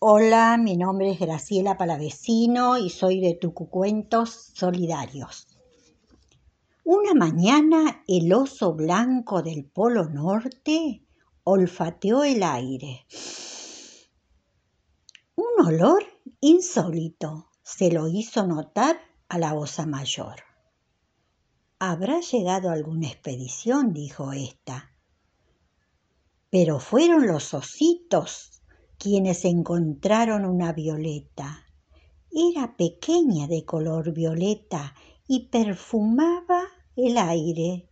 Hola, mi nombre es Graciela Palavecino y soy de Tucucuentos Solidarios. Una mañana el oso blanco del Polo Norte olfateó el aire. Un olor insólito se lo hizo notar a la osa mayor. Habrá llegado alguna expedición, dijo ésta. Pero fueron los ositos quienes encontraron una violeta. Era pequeña de color violeta y perfumaba el aire,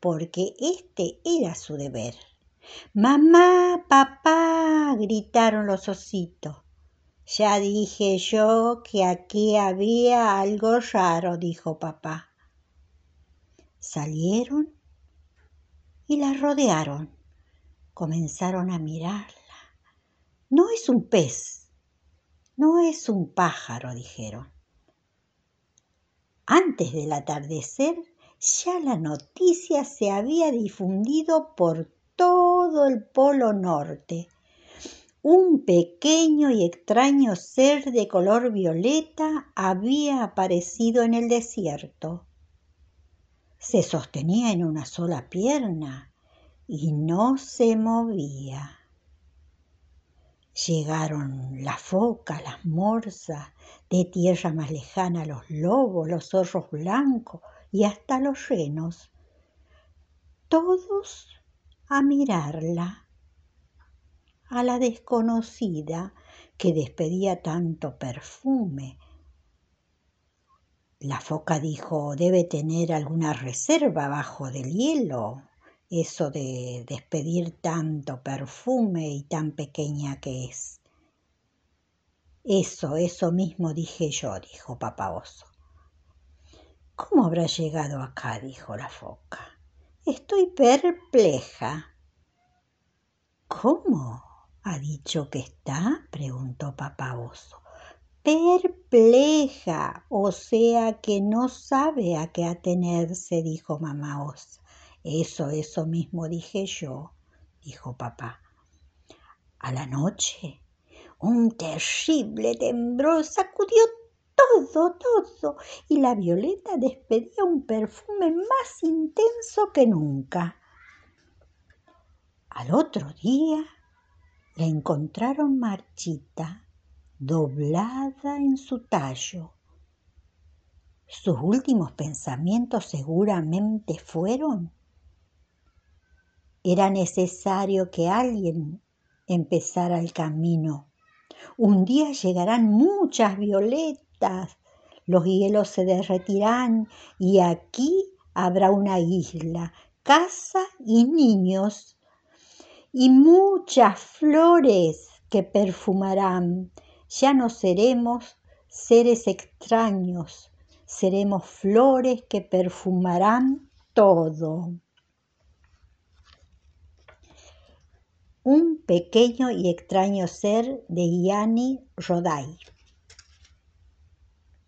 porque este era su deber. Mamá, papá, gritaron los ositos. Ya dije yo que aquí había algo raro, dijo papá. Salieron y la rodearon. Comenzaron a mirar no es un pez, no es un pájaro, dijeron. Antes del atardecer, ya la noticia se había difundido por todo el Polo Norte. Un pequeño y extraño ser de color violeta había aparecido en el desierto. Se sostenía en una sola pierna y no se movía. Llegaron las focas, las morsas, de tierra más lejana los lobos, los zorros blancos y hasta los renos. Todos a mirarla, a la desconocida que despedía tanto perfume. La foca dijo, debe tener alguna reserva bajo del hielo eso de despedir tanto perfume y tan pequeña que es. Eso, eso mismo dije yo, dijo papá oso. ¿Cómo habrá llegado acá? dijo la foca. Estoy perpleja. ¿Cómo? ¿Ha dicho que está? preguntó papá oso. Perpleja, o sea que no sabe a qué atenerse, dijo mamá osa. Eso, eso mismo dije yo, dijo papá. A la noche, un terrible temblor sacudió todo, todo, y la violeta despedía un perfume más intenso que nunca. Al otro día la encontraron marchita, doblada en su tallo. Sus últimos pensamientos seguramente fueron era necesario que alguien empezara el camino. Un día llegarán muchas violetas, los hielos se derretirán y aquí habrá una isla, casa y niños y muchas flores que perfumarán. Ya no seremos seres extraños, seremos flores que perfumarán todo. Un pequeño y extraño ser de Yanni Rodai.